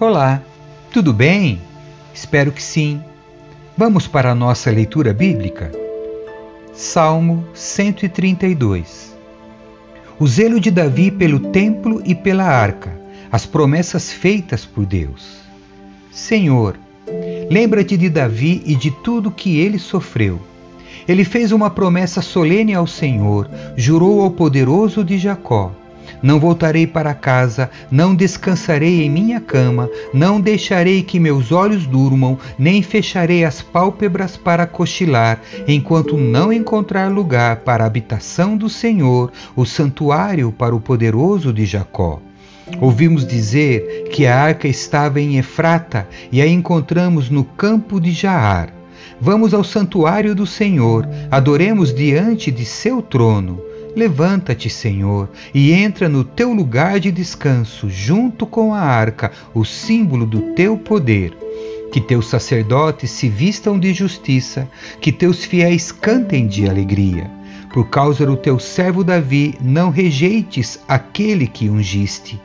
Olá, tudo bem? Espero que sim. Vamos para a nossa leitura bíblica? Salmo 132 O zelo de Davi pelo templo e pela arca, as promessas feitas por Deus. Senhor, lembra-te de Davi e de tudo que ele sofreu. Ele fez uma promessa solene ao Senhor, jurou ao poderoso de Jacó não voltarei para casa, não descansarei em minha cama, não deixarei que meus olhos durmam, nem fecharei as pálpebras para cochilar, enquanto não encontrar lugar para a habitação do Senhor, o santuário para o poderoso de Jacó. Ouvimos dizer que a arca estava em Efrata e a encontramos no campo de Jaar. Vamos ao santuário do Senhor, adoremos diante de seu trono. Levanta-te, Senhor, e entra no teu lugar de descanso, junto com a arca, o símbolo do teu poder. Que teus sacerdotes se vistam de justiça, que teus fiéis cantem de alegria. Por causa do teu servo Davi, não rejeites aquele que ungiste.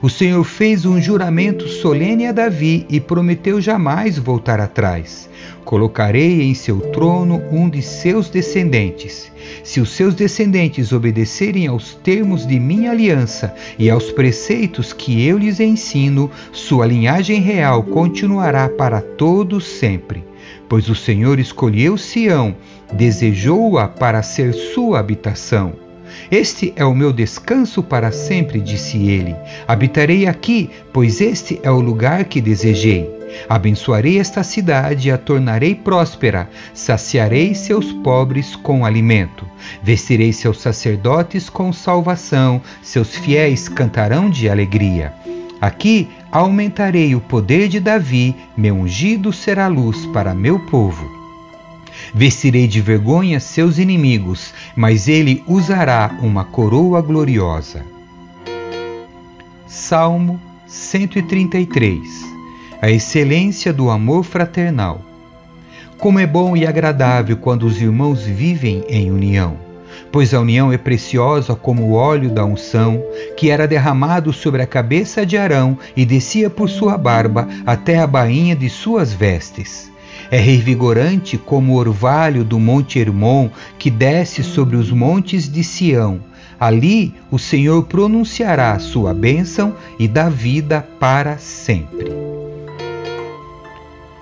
O Senhor fez um juramento solene a Davi e prometeu jamais voltar atrás. Colocarei em seu trono um de seus descendentes. Se os seus descendentes obedecerem aos termos de minha aliança e aos preceitos que eu lhes ensino, sua linhagem real continuará para todos sempre. Pois o Senhor escolheu Sião, desejou-a para ser sua habitação. Este é o meu descanso para sempre, disse ele. Habitarei aqui, pois este é o lugar que desejei. Abençoarei esta cidade e a tornarei próspera, saciarei seus pobres com alimento, vestirei seus sacerdotes com salvação, seus fiéis cantarão de alegria. Aqui aumentarei o poder de Davi, meu ungido será luz para meu povo. Vestirei de vergonha seus inimigos, mas ele usará uma coroa gloriosa. Salmo 133 A excelência do amor fraternal. Como é bom e agradável quando os irmãos vivem em união, pois a união é preciosa como o óleo da unção, que era derramado sobre a cabeça de Arão e descia por sua barba até a bainha de suas vestes é revigorante como o orvalho do Monte Hermon que desce sobre os montes de Sião. Ali o Senhor pronunciará sua bênção e dá vida para sempre.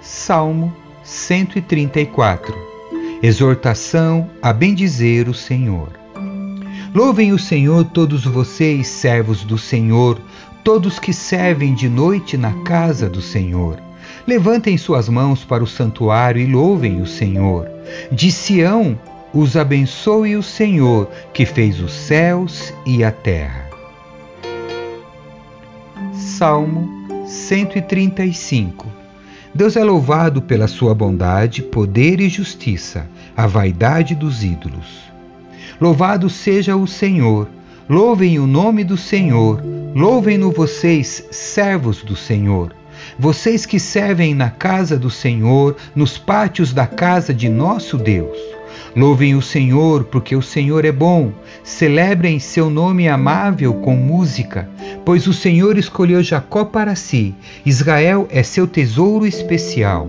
Salmo 134 Exortação a bendizer o Senhor. Louvem o Senhor todos vocês, servos do Senhor, todos que servem de noite na casa do Senhor. Levantem suas mãos para o santuário e louvem o Senhor. De Sião os abençoe o Senhor, que fez os céus e a terra. Salmo 135 Deus é louvado pela sua bondade, poder e justiça, a vaidade dos ídolos. Louvado seja o Senhor, louvem o nome do Senhor, louvem-no vocês, servos do Senhor vocês que servem na casa do Senhor, nos pátios da casa de nosso Deus. Louvem o Senhor, porque o Senhor é bom. Celebrem seu nome amável com música, pois o Senhor escolheu Jacó para si. Israel é seu tesouro especial.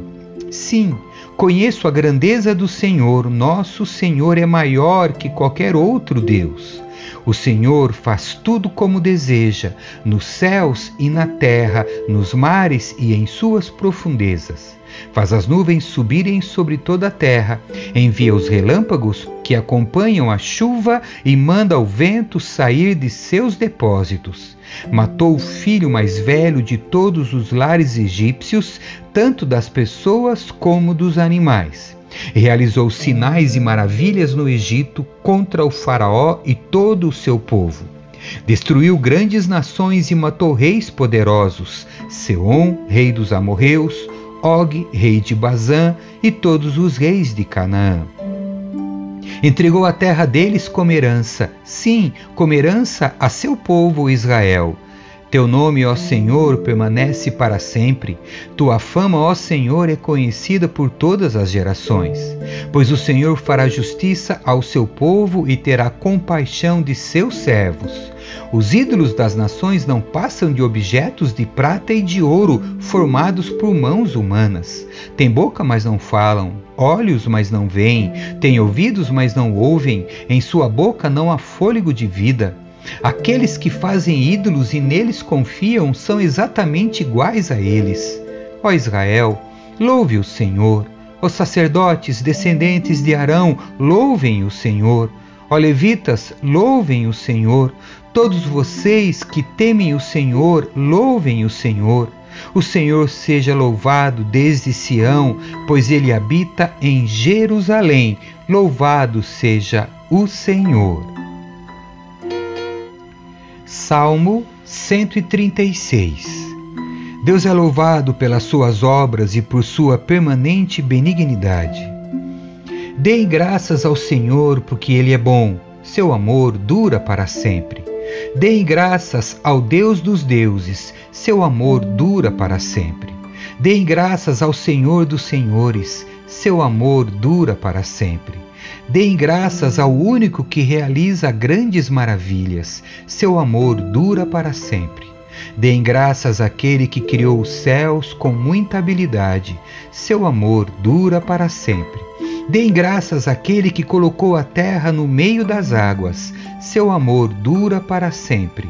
Sim, conheço a grandeza do Senhor. Nosso Senhor é maior que qualquer outro Deus. O Senhor faz tudo como deseja, nos céus e na terra, nos mares e em suas profundezas. Faz as nuvens subirem sobre toda a terra, envia os relâmpagos que acompanham a chuva e manda o vento sair de seus depósitos. Matou o filho mais velho de todos os lares egípcios, tanto das pessoas como dos animais. Realizou sinais e maravilhas no Egito contra o Faraó e todo o seu povo. Destruiu grandes nações e matou reis poderosos: Seom, rei dos amorreus, Og, rei de Bazã, e todos os reis de Canaã. Entregou a terra deles como herança, sim, como herança a seu povo Israel Teu nome, ó Senhor, permanece para sempre. Tua fama, ó Senhor, é conhecida por todas as gerações. Pois o Senhor fará justiça ao seu povo e terá compaixão de seus servos. Os ídolos das nações não passam de objetos de prata e de ouro formados por mãos humanas. Tem boca, mas não falam, olhos, mas não veem, têm ouvidos, mas não ouvem, em sua boca não há fôlego de vida. Aqueles que fazem ídolos e neles confiam são exatamente iguais a eles. Ó Israel, louve o Senhor. Os sacerdotes, descendentes de Arão, louvem o Senhor. Ó levitas, louvem o Senhor. Todos vocês que temem o Senhor, louvem o Senhor. O Senhor seja louvado desde Sião, pois ele habita em Jerusalém. Louvado seja o Senhor. Salmo 136 Deus é louvado pelas suas obras e por sua permanente benignidade. Deem graças ao Senhor, porque Ele é bom, seu amor dura para sempre. Deem graças ao Deus dos deuses, seu amor dura para sempre. Deem graças ao Senhor dos senhores, seu amor dura para sempre. Deem graças ao único que realiza grandes maravilhas. Seu amor dura para sempre. Deem graças àquele que criou os céus com muita habilidade. Seu amor dura para sempre. Deem graças àquele que colocou a terra no meio das águas. Seu amor dura para sempre.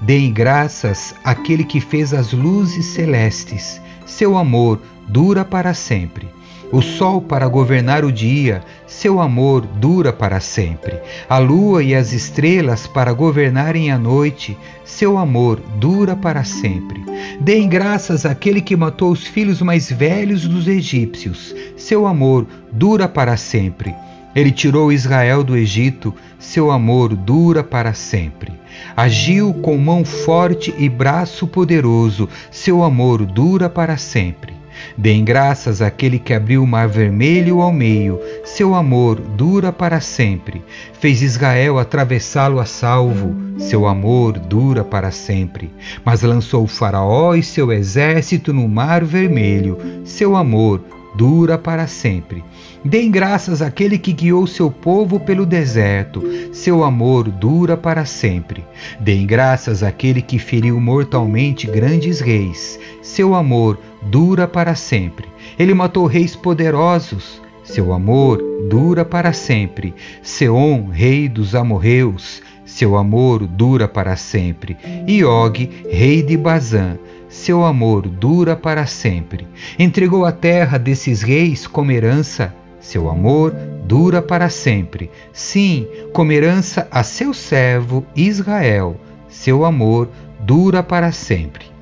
Deem graças àquele que fez as luzes celestes. Seu amor dura para sempre o sol para governar o dia, seu amor dura para sempre. A lua e as estrelas para governarem a noite, seu amor dura para sempre. Deem graças àquele que matou os filhos mais velhos dos egípcios, seu amor dura para sempre. Ele tirou Israel do Egito, seu amor dura para sempre. Agiu com mão forte e braço poderoso, seu amor dura para sempre. Deem graças àquele que abriu o mar vermelho ao meio, seu amor dura para sempre. Fez Israel atravessá-lo a salvo, seu amor dura para sempre. Mas lançou o Faraó e seu exército no mar vermelho, seu amor dura para sempre. Deem graças àquele que guiou seu povo pelo deserto, seu amor dura para sempre. Deem graças àquele que feriu mortalmente grandes reis, seu amor dura para sempre. Ele matou reis poderosos, seu amor dura para sempre. Seom, rei dos amorreus, seu amor dura para sempre. E Og, rei de Bazã, seu amor dura para sempre. Entregou a terra desses reis como herança, seu amor dura para sempre. Sim, como herança a seu servo Israel, seu amor dura para sempre.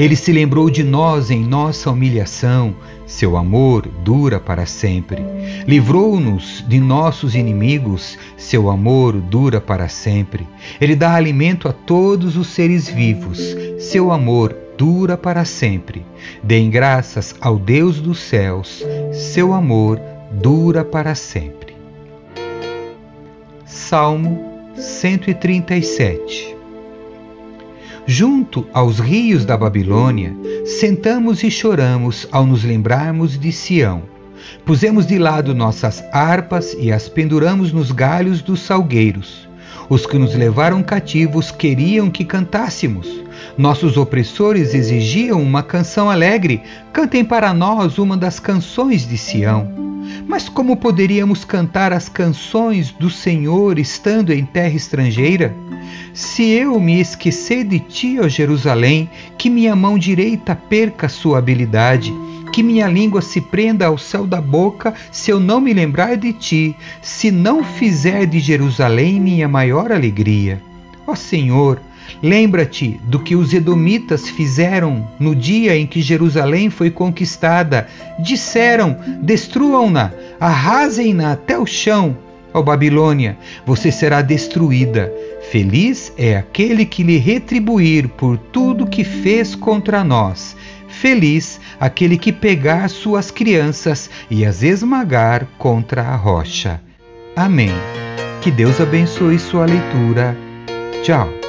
Ele se lembrou de nós em nossa humilhação, seu amor dura para sempre. Livrou-nos de nossos inimigos, seu amor dura para sempre. Ele dá alimento a todos os seres vivos, seu amor dura para sempre. Deem graças ao Deus dos céus, seu amor dura para sempre. Salmo 137 Junto aos rios da Babilônia, sentamos e choramos ao nos lembrarmos de Sião. Pusemos de lado nossas harpas e as penduramos nos galhos dos salgueiros. Os que nos levaram cativos queriam que cantássemos. Nossos opressores exigiam uma canção alegre. Cantem para nós uma das canções de Sião. Mas como poderíamos cantar as canções do Senhor estando em terra estrangeira? Se eu me esquecer de ti, ó Jerusalém, que minha mão direita perca sua habilidade, que minha língua se prenda ao céu da boca, se eu não me lembrar de ti, se não fizer de Jerusalém minha maior alegria. Ó Senhor, Lembra-te do que os edomitas fizeram no dia em que Jerusalém foi conquistada. Disseram: destruam-na, arrasem-na até o chão. Ó Babilônia, você será destruída. Feliz é aquele que lhe retribuir por tudo que fez contra nós. Feliz aquele que pegar suas crianças e as esmagar contra a rocha. Amém. Que Deus abençoe sua leitura. Tchau.